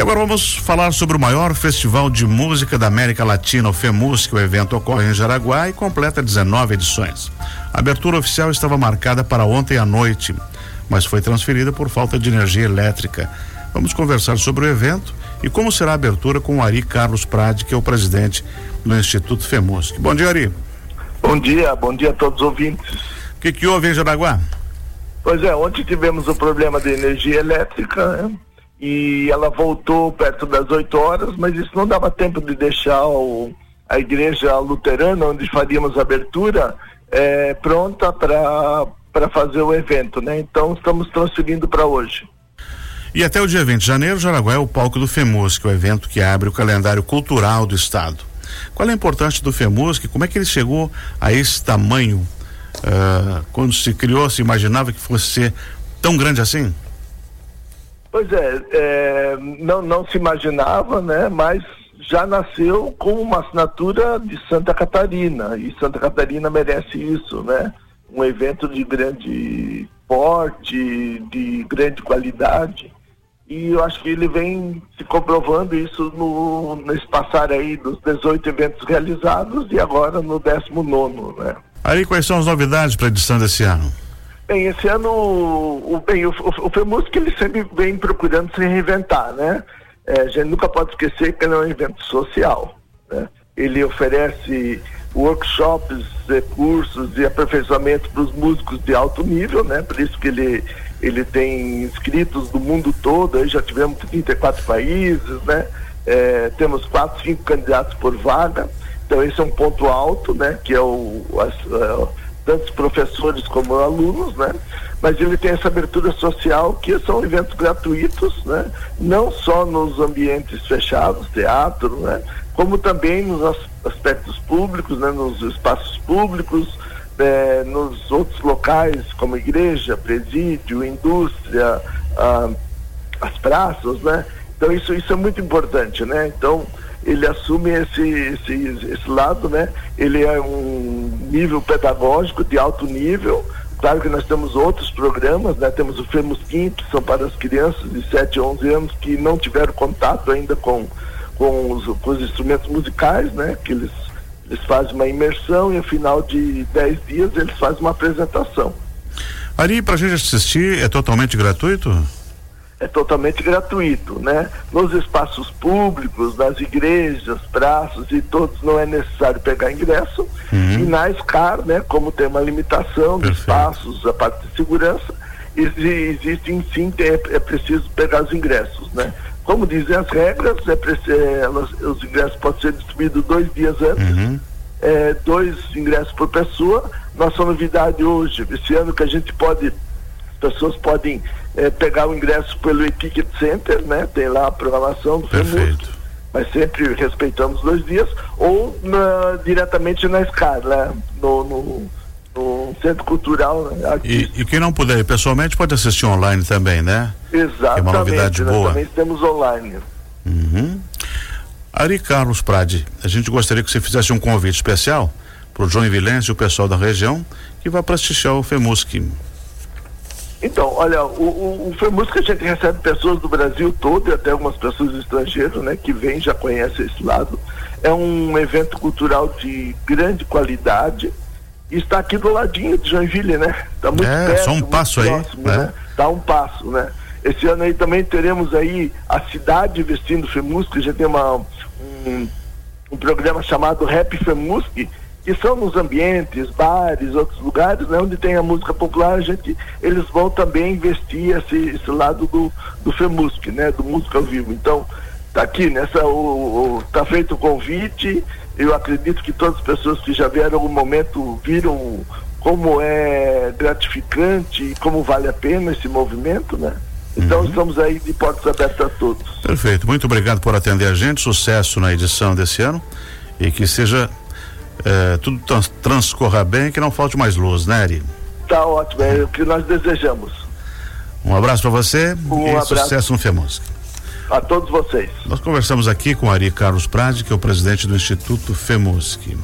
E agora vamos falar sobre o maior festival de música da América Latina, o FEMUS, que o evento ocorre em Jaraguá e completa 19 edições. A abertura oficial estava marcada para ontem à noite, mas foi transferida por falta de energia elétrica. Vamos conversar sobre o evento e como será a abertura com o Ari Carlos Prade, que é o presidente do Instituto FEMUS. Bom dia, Ari. Bom dia, bom dia a todos os ouvintes. O que, que houve em Jaraguá? Pois é, ontem tivemos o problema de energia elétrica né? E ela voltou perto das 8 horas, mas isso não dava tempo de deixar o, a igreja luterana, onde faríamos a abertura, é, pronta para fazer o evento, né? Então estamos transferindo para hoje. E até o dia 20 de janeiro, Jaraguá é o palco do FEMUS, que é o evento que abre o calendário cultural do estado. Qual é a importância do FEMUS? Como é que ele chegou a esse tamanho? Uh, quando se criou, se imaginava que fosse ser tão grande assim? Pois é, é, não, não se imaginava, né? Mas já nasceu com uma assinatura de Santa Catarina e Santa Catarina merece isso, né? Um evento de grande porte, de grande qualidade e eu acho que ele vem se comprovando isso no, nesse passar aí dos 18 eventos realizados e agora no 19, né? Aí quais são as novidades para a edição desse ano? Bem, esse ano o, bem, o, o, o FEMUSC ele sempre vem procurando se reinventar, né? É, a gente nunca pode esquecer que ele é um evento social, né? Ele oferece workshops, cursos e aperfeiçoamento para os músicos de alto nível, né? Por isso que ele ele tem inscritos do mundo todo, aí já tivemos 34 países, né? É, temos quatro, cinco candidatos por vaga, então esse é um ponto alto, né? Que é o as, uh, tantos professores como alunos, né? Mas ele tem essa abertura social que são eventos gratuitos, né? Não só nos ambientes fechados, teatro, né? Como também nos aspectos públicos, né? Nos espaços públicos, é, nos outros locais, como igreja, presídio, indústria, ah, as praças, né? Então isso, isso é muito importante, né? Então ele assume esse, esse, esse lado, né? Ele é um nível pedagógico de alto nível. Claro que nós temos outros programas, né? Temos o FEMUSQUIM, que são para as crianças de 7 a 11 anos que não tiveram contato ainda com, com, os, com os instrumentos musicais, né? Que eles eles fazem uma imersão e no final de 10 dias eles fazem uma apresentação. Ali para a gente assistir é totalmente gratuito? É totalmente gratuito, né? Nos espaços públicos, nas igrejas, praças e todos não é necessário pegar ingresso. Uhum. E na SCAR, né? Como tem uma limitação de espaços, a parte de segurança, existe sim, é, é preciso pegar os ingressos, né? como dizem as regras, é, elas, os ingressos podem ser distribuídos dois dias antes, uhum. é, dois ingressos por pessoa. Nossa novidade hoje, esse ano que a gente pode, pessoas podem é, pegar o ingresso pelo e-ticket center, né? Tem lá a programação do Perfeito. mas sempre respeitamos dois dias, ou na, diretamente na escala, né? no, no no Centro Cultural. Né? E, e, quem não puder ir pessoalmente pode assistir online também, né? Exatamente. é uma novidade boa. também temos online. Uhum. Ari Carlos Prade, a gente gostaria que você fizesse um convite especial para o João Vilense e o pessoal da região que vai prestigiar o FEMUSC. Então, olha, o, o, FEMUSC a gente recebe pessoas do Brasil todo e até algumas pessoas estrangeiras, né, que vêm, já conhecem esse lado. É um evento cultural de grande qualidade, está aqui do ladinho de Joinville, né? Está muito é, perto, só um passo próximo, aí, né? né? Tá um passo, né? Esse ano aí também teremos aí a cidade vestindo FEMUSC, já tem uma, um, um programa chamado Rap FEMUSC, que são nos ambientes, bares, outros lugares, né, onde tem a música popular, a gente, eles vão também investir esse, esse lado do, do FEMUSC, né, do música ao vivo. Então, tá aqui, nessa, o, o, tá feito o convite, eu acredito que todas as pessoas que já vieram algum momento viram como é gratificante e como vale a pena esse movimento, né? Então uhum. estamos aí de portas abertas a todos. Perfeito. Muito obrigado por atender a gente. Sucesso na edição desse ano e que seja eh, tudo trans, transcorra bem, que não falte mais luz, né, Ari? Tá ótimo, é o que nós desejamos. Um abraço para você um e abraço. sucesso no FEMUSC a todos vocês. Nós conversamos aqui com Ari Carlos Prade, que é o presidente do Instituto FEMUSC.